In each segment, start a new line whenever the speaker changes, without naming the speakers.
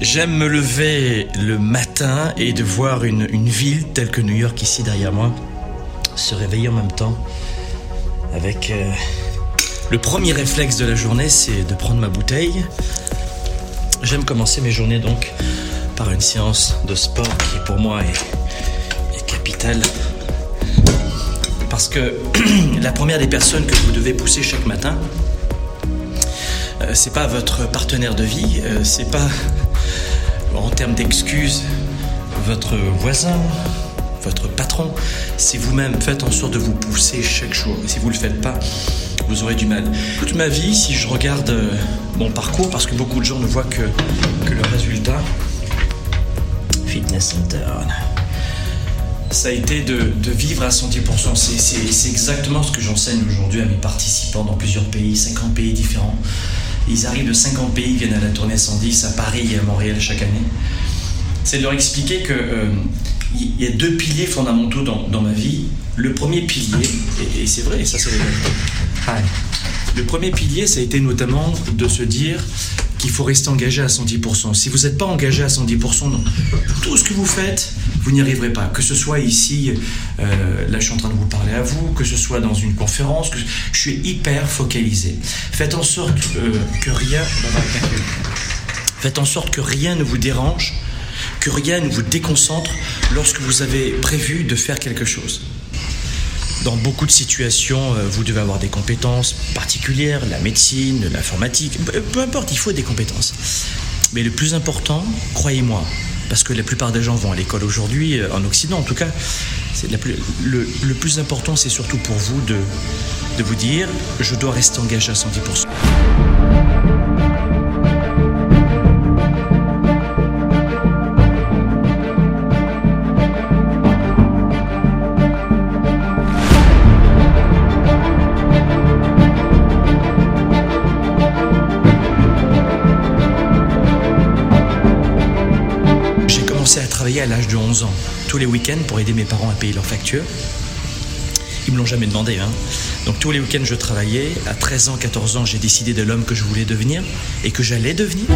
J'aime me lever le matin et de voir une, une ville telle que New York ici derrière moi se réveiller en même temps avec euh, le premier réflexe de la journée c'est de prendre ma bouteille. J'aime commencer mes journées donc par une séance de sport qui pour moi est, est capitale parce que la première des personnes que vous devez pousser chaque matin euh, c'est pas votre partenaire de vie, euh, c'est pas en termes d'excuses votre voisin, votre patron, c'est vous-même. Faites en sorte de vous pousser chaque jour. Si vous ne le faites pas, vous aurez du mal. Toute ma vie, si je regarde euh, mon parcours, parce que beaucoup de gens ne voient que, que le résultat, Fitness Center, ça a été de, de vivre à 110%. C'est- C'est c'est exactement ce que j'enseigne aujourd'hui à mes participants dans plusieurs pays, 50 pays différents. Ils arrivent de 50 pays, ils viennent à la tournée 110 à Paris et à Montréal chaque année. C'est de leur expliquer que euh, y a deux piliers fondamentaux dans, dans ma vie. Le premier pilier, et, et c'est vrai, ça c'est. Le premier pilier, ça a été notamment de se dire qu'il faut rester engagé à 110%. Si vous n'êtes pas engagé à 110% dans tout ce que vous faites, vous n'y arriverez pas. Que ce soit ici, euh, là je suis en train de vous parler à vous, que ce soit dans une conférence, je suis hyper focalisé. Faites en sorte que rien... Faites en sorte que rien ne vous dérange, que rien ne vous déconcentre lorsque vous avez prévu de faire quelque chose. Dans beaucoup de situations, euh, vous devez avoir des compétences particulières, la médecine, l'informatique, peu importe, il faut des compétences. Mais le plus important, croyez-moi, parce que la plupart des gens vont à l'école aujourd'hui, euh, en Occident en tout cas, le plus important, c'est surtout pour vous de, de vous dire, je dois rester engagé à 110%. À l'âge de 11 ans, tous les week-ends pour aider mes parents à payer leurs factures. Ils me l'ont jamais demandé. Hein. Donc tous les week-ends, je travaillais. À 13 ans, 14 ans, j'ai décidé de l'homme que je voulais devenir et que j'allais devenir.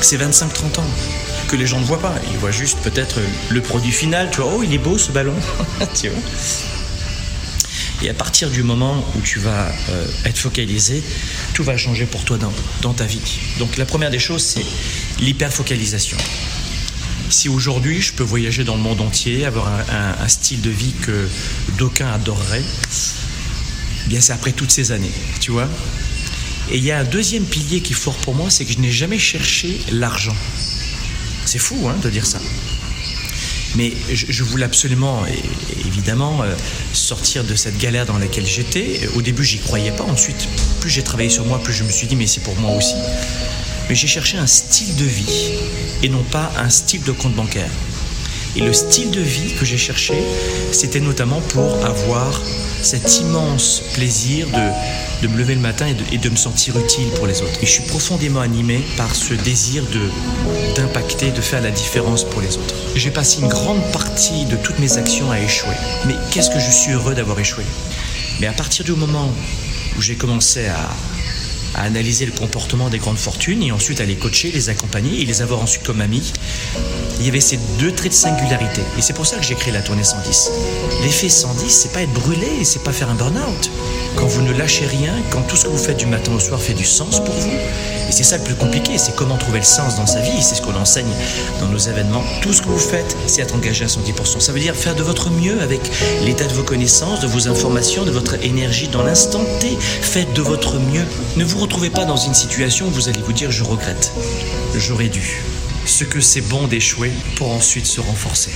C'est 25-30 ans que les gens ne voient pas. Ils voient juste peut-être le produit final. Tu vois, oh, il est beau ce ballon. Et à partir du moment où tu vas euh, être focalisé, tout va changer pour toi dans, ta vie. Donc la première des choses, c'est l'hyperfocalisation. Si aujourd'hui je peux voyager dans le monde entier, avoir un, style de vie que d'aucuns adoreraient, bien c'est après toutes ces années, tu vois. Et il y a un deuxième pilier qui est fort pour moi, c'est que je n'ai jamais cherché l'argent. C'est fou hein, de dire ça. Mais je, voulais absolument, évidemment, euh, sortir de cette galère dans laquelle j'étais. Au début, j'y croyais pas. Ensuite, plus j'ai travaillé sur moi, plus je me suis dit, mais c'est pour moi aussi. Mais j'ai cherché un style de vie et non pas un style de compte bancaire. Et le style de vie que j'ai cherché, c'était notamment pour avoir cet immense plaisir de, de me lever le matin et de, de, me sentir utile pour les autres. Et je suis profondément animé par ce désir d'impacter, de, de faire la différence pour les autres. J'ai passé une grande partie de toutes mes actions à échouer. Mais qu'est-ce que je suis heureux d'avoir échoué? Mais à partir du moment où j'ai commencé à, à analyser le comportement des grandes fortunes et ensuite à les coacher, les accompagner et les avoir ensuite comme amis. Il y avait ces deux traits de singularité. Et c'est pour ça que j'ai créé la tournée 110. L'effet 110, c'est pas être brûlé, c'est pas faire un burn-out. Quand vous ne lâchez rien, quand tout ce que vous faites du matin au soir fait du sens pour vous, et c'est ça le plus compliqué, c'est comment trouver le sens dans sa vie, c'est ce qu'on enseigne dans nos événements. Tout ce que vous faites, c'est être engagé à 110%. Ça veut dire faire de votre mieux avec l'état de vos connaissances, de vos informations, de votre énergie dans l'instant T. Faites de votre mieux. Vous retrouvez pas dans une situation où vous allez vous dire je regrette, j'aurais dû. Ce que c'est bon d'échouer pour ensuite se renforcer.